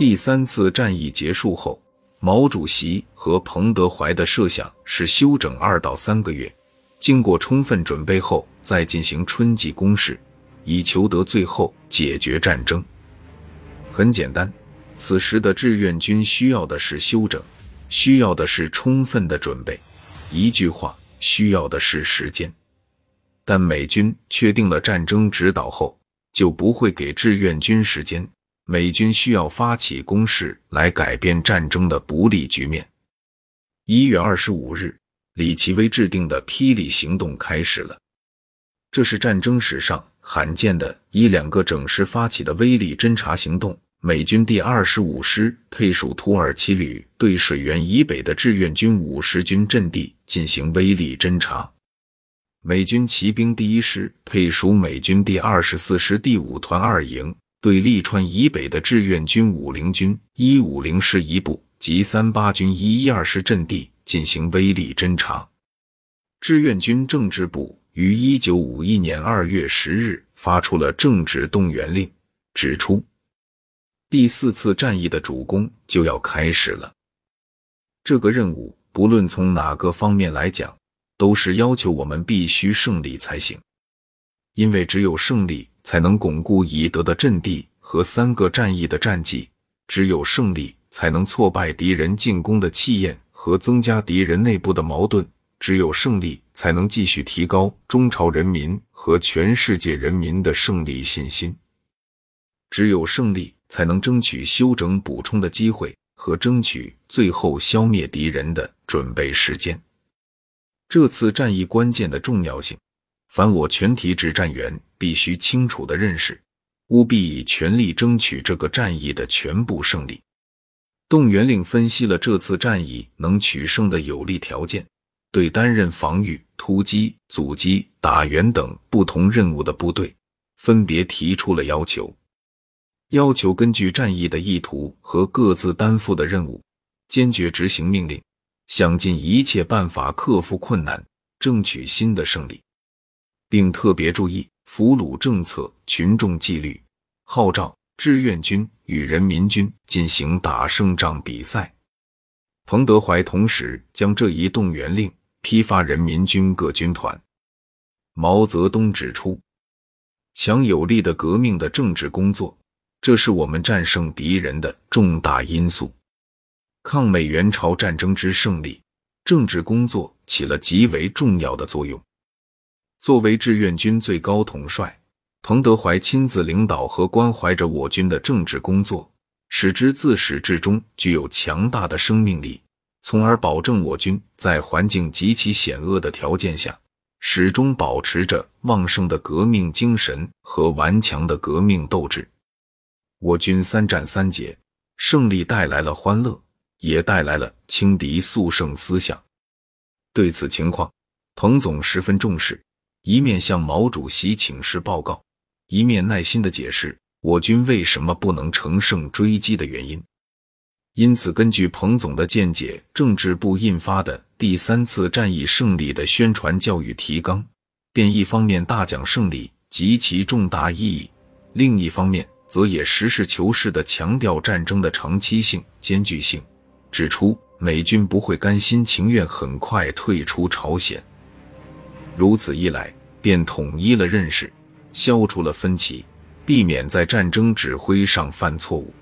第三次战役结束后，毛主席和彭德怀的设想是休整二到三个月，经过充分准备后再进行春季攻势，以求得最后解决战争。很简单，此时的志愿军需要的是休整，需要的是充分的准备。一句话，需要的是时间。但美军确定了战争指导后，就不会给志愿军时间。美军需要发起攻势来改变战争的不利局面。一月二十五日，李奇微制定的霹雳行动开始了。这是战争史上罕见的以两个整师发起的威力侦察行动。美军第二十五师配属土耳其旅，对水源以北的志愿军五十军阵地进行威力侦察。美军骑兵第一师配属美军第二十四师第五团二营。对利川以北的志愿军五零军一五零师一部及三八军一一二师阵地进行威力侦察。志愿军政治部于一九五一年二月十日发出了政治动员令，指出第四次战役的主攻就要开始了。这个任务不论从哪个方面来讲，都是要求我们必须胜利才行，因为只有胜利。才能巩固已得的阵地和三个战役的战绩。只有胜利，才能挫败敌人进攻的气焰和增加敌人内部的矛盾。只有胜利，才能继续提高中朝人民和全世界人民的胜利信心。只有胜利，才能争取休整补充的机会和争取最后消灭敌人的准备时间。这次战役关键的重要性。凡我全体指战员必须清楚的认识，务必以全力争取这个战役的全部胜利。动员令分析了这次战役能取胜的有利条件，对担任防御、突击、阻击、打援等不同任务的部队，分别提出了要求。要求根据战役的意图和各自担负的任务，坚决执行命令，想尽一切办法克服困难，争取新的胜利。并特别注意俘虏政策、群众纪律，号召志愿军与人民军进行打胜仗比赛。彭德怀同时将这一动员令批发人民军各军团。毛泽东指出，强有力的革命的政治工作，这是我们战胜敌人的重大因素。抗美援朝战争之胜利，政治工作起了极为重要的作用。作为志愿军最高统帅，彭德怀亲自领导和关怀着我军的政治工作，使之自始至终具有强大的生命力，从而保证我军在环境极其险恶的条件下，始终保持着旺盛的革命精神和顽强的革命斗志。我军三战三捷，胜利带来了欢乐，也带来了轻敌速胜思想。对此情况，彭总十分重视。一面向毛主席请示报告，一面耐心的解释我军为什么不能乘胜追击的原因。因此，根据彭总的见解，政治部印发的第三次战役胜利的宣传教育提纲，便一方面大讲胜利及其重大意义，另一方面则也实事求是的强调战争的长期性、艰巨性，指出美军不会甘心情愿很快退出朝鲜。如此一来，便统一了认识，消除了分歧，避免在战争指挥上犯错误。